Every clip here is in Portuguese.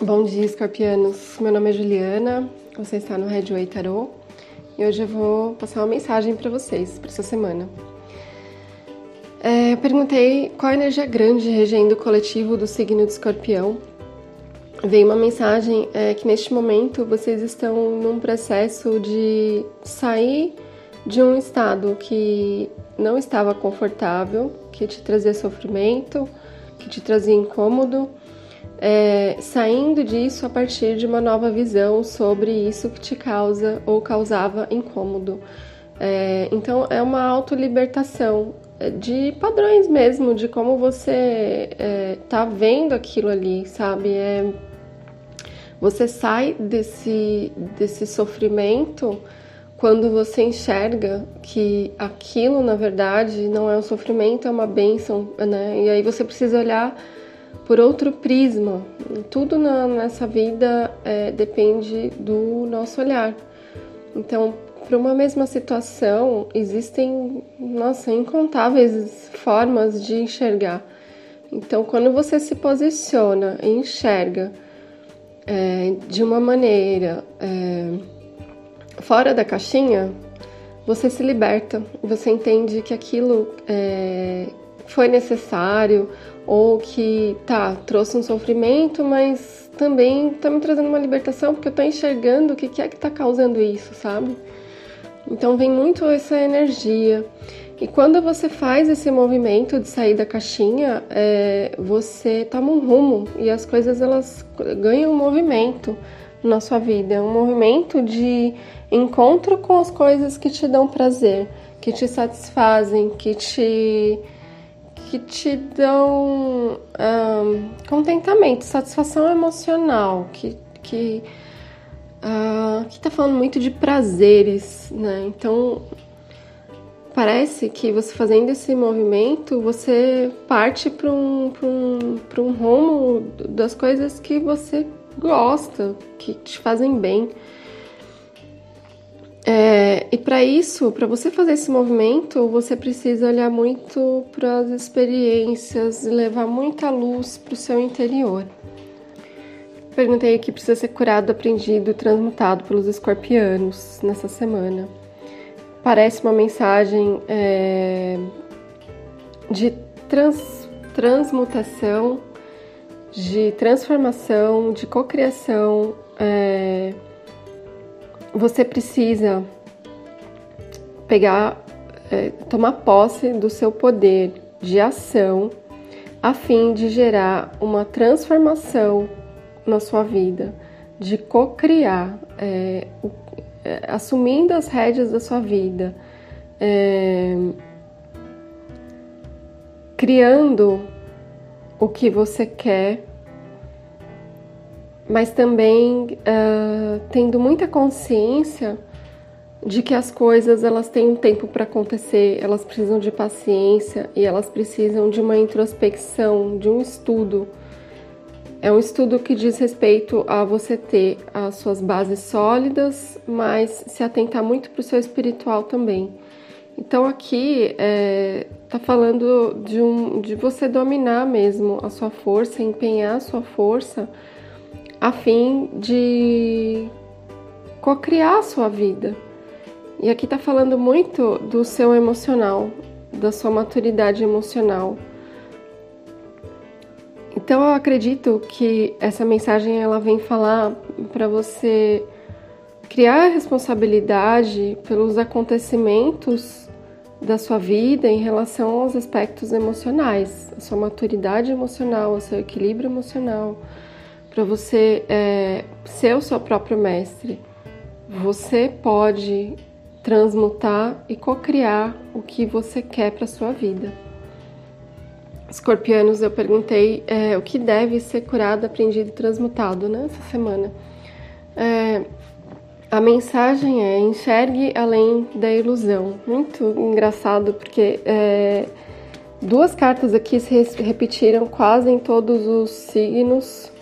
Bom dia, escorpianos. Meu nome é Juliana, você está no Redway Tarot e hoje eu vou passar uma mensagem para vocês para essa semana. É, eu perguntei qual a energia grande regendo o coletivo do signo de escorpião. Veio uma mensagem é, que neste momento vocês estão num processo de sair de um estado que não estava confortável, que te trazia sofrimento, que te trazia incômodo é, saindo disso a partir de uma nova visão sobre isso que te causa ou causava incômodo. É, então é uma autolibertação é, de padrões mesmo, de como você é, tá vendo aquilo ali, sabe? É, você sai desse, desse sofrimento quando você enxerga que aquilo, na verdade, não é um sofrimento, é uma bênção, né? E aí você precisa olhar por outro prisma. Tudo na, nessa vida é, depende do nosso olhar. Então, para uma mesma situação, existem, nossa, incontáveis formas de enxergar. Então, quando você se posiciona e enxerga é, de uma maneira é, fora da caixinha, você se liberta, você entende que aquilo é, foi necessário ou que tá, trouxe um sofrimento, mas também tá me trazendo uma libertação porque eu tô enxergando o que, que é que tá causando isso, sabe? Então vem muito essa energia. E quando você faz esse movimento de sair da caixinha, é, você toma um rumo e as coisas elas ganham um movimento na sua vida. É um movimento de encontro com as coisas que te dão prazer, que te satisfazem, que te que te dão um, contentamento, satisfação emocional, que, que, uh, que tá falando muito de prazeres, né? Então parece que você fazendo esse movimento, você parte para um, um, um rumo das coisas que você gosta, que te fazem bem. É, e para isso, para você fazer esse movimento, você precisa olhar muito para as experiências e levar muita luz para o seu interior. Perguntei o que precisa ser curado, aprendido, transmutado pelos escorpianos nessa semana. Parece uma mensagem é, de trans, transmutação, de transformação, de cocriação. É, você precisa pegar, é, tomar posse do seu poder de ação a fim de gerar uma transformação na sua vida, de co-criar, é, é, assumindo as rédeas da sua vida, é, criando o que você quer mas também uh, tendo muita consciência de que as coisas elas têm um tempo para acontecer, elas precisam de paciência e elas precisam de uma introspecção, de um estudo. É um estudo que diz respeito a você ter as suas bases sólidas, mas se atentar muito para o seu espiritual também. Então aqui está é, tá falando de, um, de você dominar mesmo a sua força, empenhar a sua força a fim de cocriar a sua vida. E aqui está falando muito do seu emocional, da sua maturidade emocional. Então eu acredito que essa mensagem ela vem falar para você criar responsabilidade pelos acontecimentos da sua vida em relação aos aspectos emocionais, a sua maturidade emocional, o seu equilíbrio emocional para você é, ser o seu próprio mestre. Você pode transmutar e co-criar o que você quer para sua vida. Escorpianos, eu perguntei é, o que deve ser curado, aprendido e transmutado nessa né, semana. É, a mensagem é enxergue além da ilusão. Muito engraçado porque é, duas cartas aqui se repetiram quase em todos os signos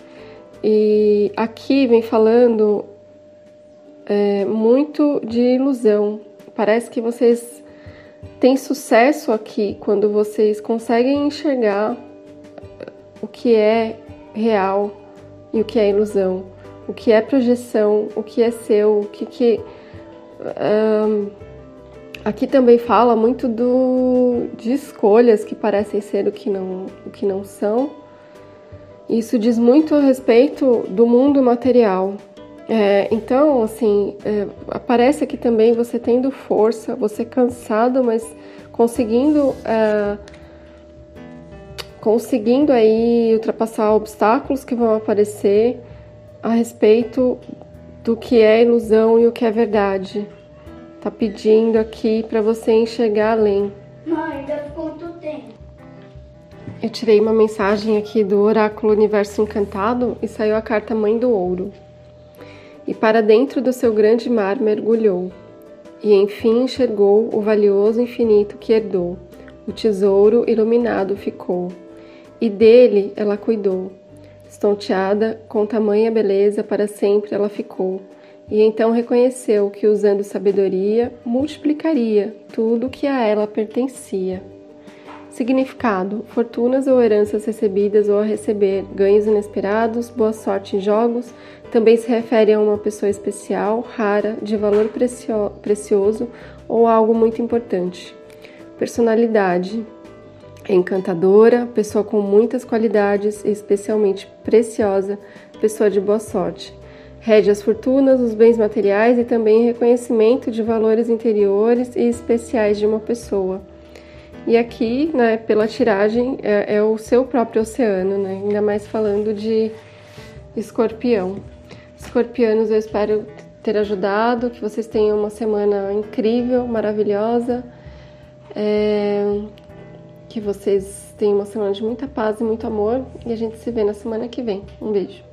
e aqui vem falando é, muito de ilusão. Parece que vocês têm sucesso aqui quando vocês conseguem enxergar o que é real e o que é ilusão, o que é projeção, o que é seu, o que que um, aqui também fala muito do de escolhas que parecem ser o que não o que não são. Isso diz muito a respeito do mundo material. É, então, assim, é, aparece aqui também você tendo força, você cansado, mas conseguindo é, conseguindo aí ultrapassar obstáculos que vão aparecer a respeito do que é ilusão e o que é verdade. Tá pedindo aqui para você enxergar além. Mãe, ainda tempo? Eu tirei uma mensagem aqui do Oráculo Universo Encantado e saiu a carta Mãe do Ouro. E para dentro do seu grande mar mergulhou, e enfim enxergou o valioso infinito que herdou, o tesouro iluminado ficou e dele ela cuidou. Estonteada, com tamanha beleza, para sempre ela ficou, e então reconheceu que, usando sabedoria, multiplicaria tudo que a ela pertencia. Significado: fortunas ou heranças recebidas ou a receber, ganhos inesperados, boa sorte em jogos. Também se refere a uma pessoa especial, rara, de valor precio precioso ou algo muito importante. Personalidade: encantadora, pessoa com muitas qualidades especialmente preciosa, pessoa de boa sorte. Rege as fortunas, os bens materiais e também reconhecimento de valores interiores e especiais de uma pessoa. E aqui, né, pela tiragem, é, é o seu próprio oceano, né? ainda mais falando de escorpião. Escorpianos, eu espero ter ajudado, que vocês tenham uma semana incrível, maravilhosa. É, que vocês tenham uma semana de muita paz e muito amor e a gente se vê na semana que vem. Um beijo.